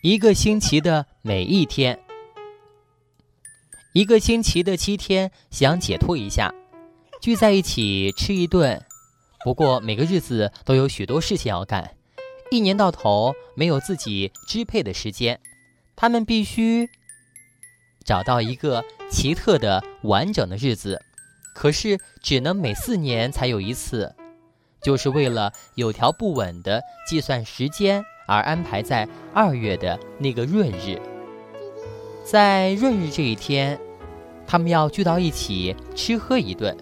一个星期的每一天，一个星期的七天，想解脱一下，聚在一起吃一顿。不过每个日子都有许多事情要干，一年到头没有自己支配的时间，他们必须找到一个奇特的完整的日子，可是只能每四年才有一次，就是为了有条不紊的计算时间。而安排在二月的那个闰日，在闰日这一天，他们要聚到一起吃喝一顿，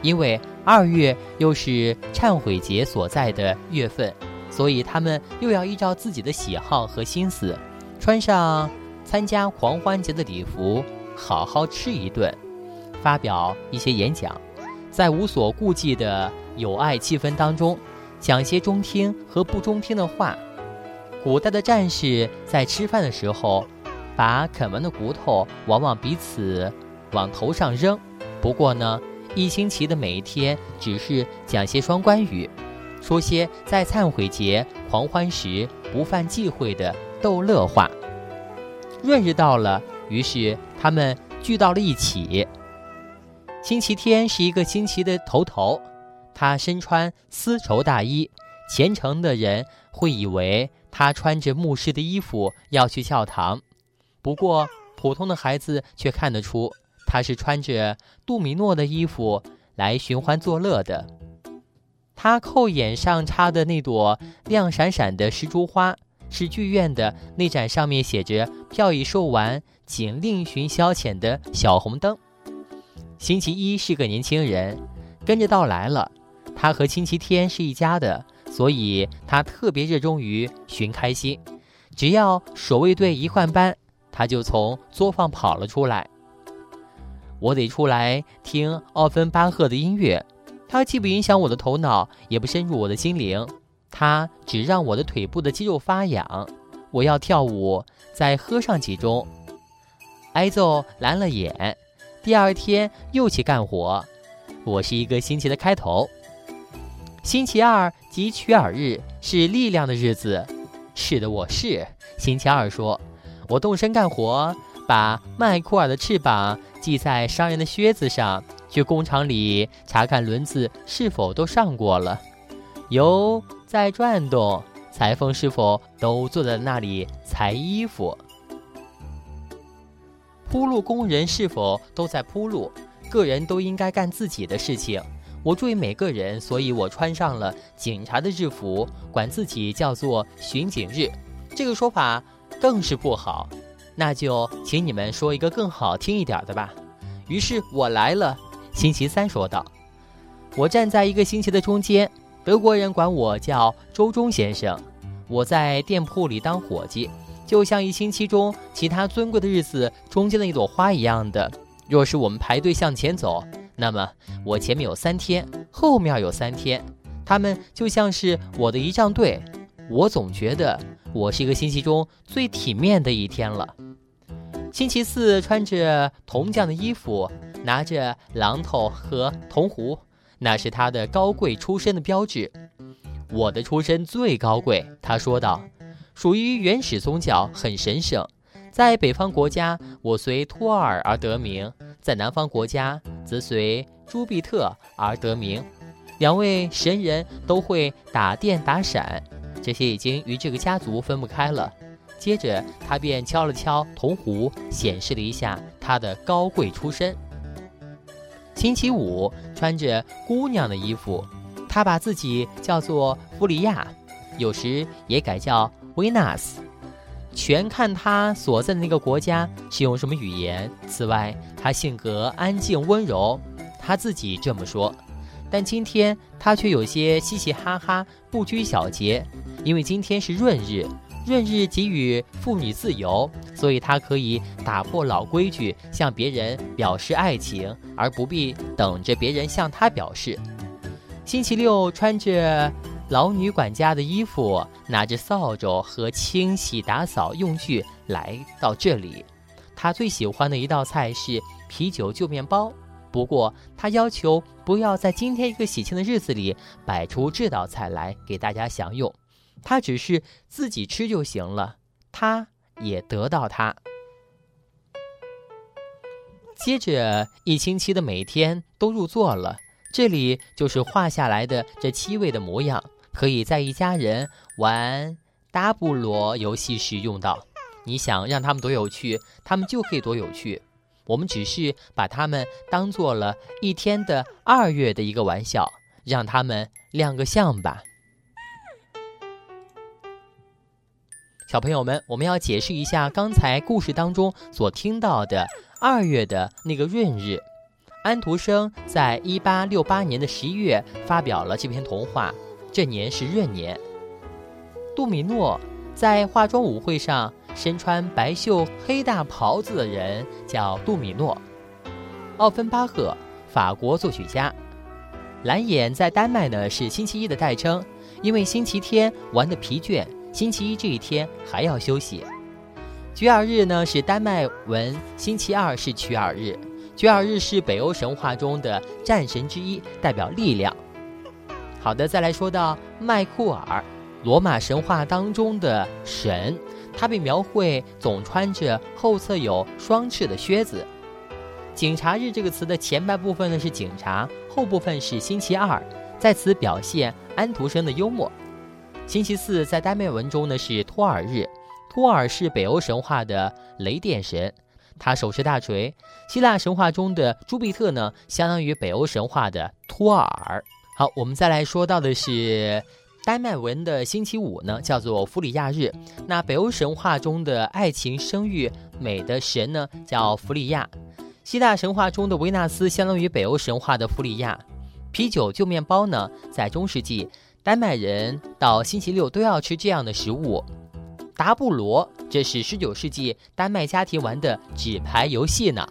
因为二月又是忏悔节所在的月份，所以他们又要依照自己的喜好和心思，穿上参加狂欢节的礼服，好好吃一顿，发表一些演讲，在无所顾忌的友爱气氛当中，讲些中听和不中听的话。古代的战士在吃饭的时候，把啃完的骨头往往彼此往头上扔。不过呢，一星期的每一天只是讲些双关语，说些在忏悔节狂欢时不犯忌讳的逗乐话。闰日到了，于是他们聚到了一起。星期天是一个星期的头头，他身穿丝绸大衣，虔诚的人会以为。他穿着牧师的衣服要去教堂，不过普通的孩子却看得出他是穿着杜米诺的衣服来寻欢作乐的。他扣眼上插的那朵亮闪闪的石竹花，是剧院的那盏上面写着“票已售完，请另寻消遣”的小红灯。星期一是个年轻人，跟着到来了。他和星期天是一家的。所以他特别热衷于寻开心，只要守卫队一换班，他就从作坊跑了出来。我得出来听奥芬巴赫的音乐，它既不影响我的头脑，也不深入我的心灵，它只让我的腿部的肌肉发痒。我要跳舞，再喝上几盅，挨揍蓝了眼。第二天又去干活，我是一个星期的开头。星期二汲取耳日，是力量的日子。是的，我是。星期二说：“我动身干活，把麦库尔的翅膀系在商人的靴子上，去工厂里查看轮子是否都上过了，油在转动，裁缝是否都坐在那里裁衣服，铺路工人是否都在铺路，个人都应该干自己的事情。”我注意每个人，所以我穿上了警察的制服，管自己叫做巡警日。这个说法更是不好，那就请你们说一个更好听一点的吧。于是我来了。星期三说道：“我站在一个星期的中间，德国人管我叫周中先生。我在店铺里当伙计，就像一星期中其他尊贵的日子中间的一朵花一样的。若是我们排队向前走。”那么我前面有三天，后面有三天，他们就像是我的仪仗队。我总觉得我是一个星期中最体面的一天了。星期四穿着铜匠的衣服，拿着榔头和铜壶，那是他的高贵出身的标志。我的出身最高贵，他说道，属于原始宗教，很神圣。在北方国家，我随托尔而得名；在南方国家，则随朱庇特而得名，两位神人都会打电打闪，这些已经与这个家族分不开了。接着，他便敲了敲铜壶，显示了一下他的高贵出身。星期五穿着姑娘的衣服，他把自己叫做弗里亚，有时也改叫维纳斯。全看他所在的那个国家是用什么语言。此外，他性格安静温柔，他自己这么说。但今天他却有些嘻嘻哈哈，不拘小节，因为今天是闰日，闰日给予妇女自由，所以他可以打破老规矩，向别人表示爱情，而不必等着别人向他表示。星期六穿着。老女管家的衣服，拿着扫帚和清洗打扫用具来到这里。他最喜欢的一道菜是啤酒旧面包，不过他要求不要在今天一个喜庆的日子里摆出这道菜来给大家享用，他只是自己吃就行了。他也得到它。接着一星期的每天都入座了，这里就是画下来的这七位的模样，可以在一家人玩达布罗游戏时用到。你想让他们多有趣，他们就可以多有趣。我们只是把他们当做了一天的二月的一个玩笑，让他们亮个相吧。小朋友们，我们要解释一下刚才故事当中所听到的二月的那个闰日。安徒生在一八六八年的十一月发表了这篇童话，这年是闰年。杜米诺在化妆舞会上。身穿白袖黑大袍子的人叫杜米诺，奥芬巴赫，法国作曲家。蓝眼在丹麦呢是星期一的代称，因为星期天玩的疲倦，星期一这一天还要休息。菊尔日呢是丹麦文，星期二是曲尔日。菊尔日是北欧神话中的战神之一，代表力量。好的，再来说到麦库尔，罗马神话当中的神。他被描绘总穿着后侧有双翅的靴子。警察日这个词的前半部分呢是警察，后部分是星期二，在此表现安徒生的幽默。星期四在丹麦文中呢是托尔日，托尔是北欧神话的雷电神，他手持大锤。希腊神话中的朱庇特呢相当于北欧神话的托尔。好，我们再来说到的是。丹麦文的星期五呢，叫做弗里亚日。那北欧神话中的爱情、生育、美的神呢，叫弗里亚。希腊神话中的维纳斯相当于北欧神话的弗里亚。啤酒、旧面包呢，在中世纪，丹麦人到星期六都要吃这样的食物。达布罗，这是十九世纪丹麦家庭玩的纸牌游戏呢。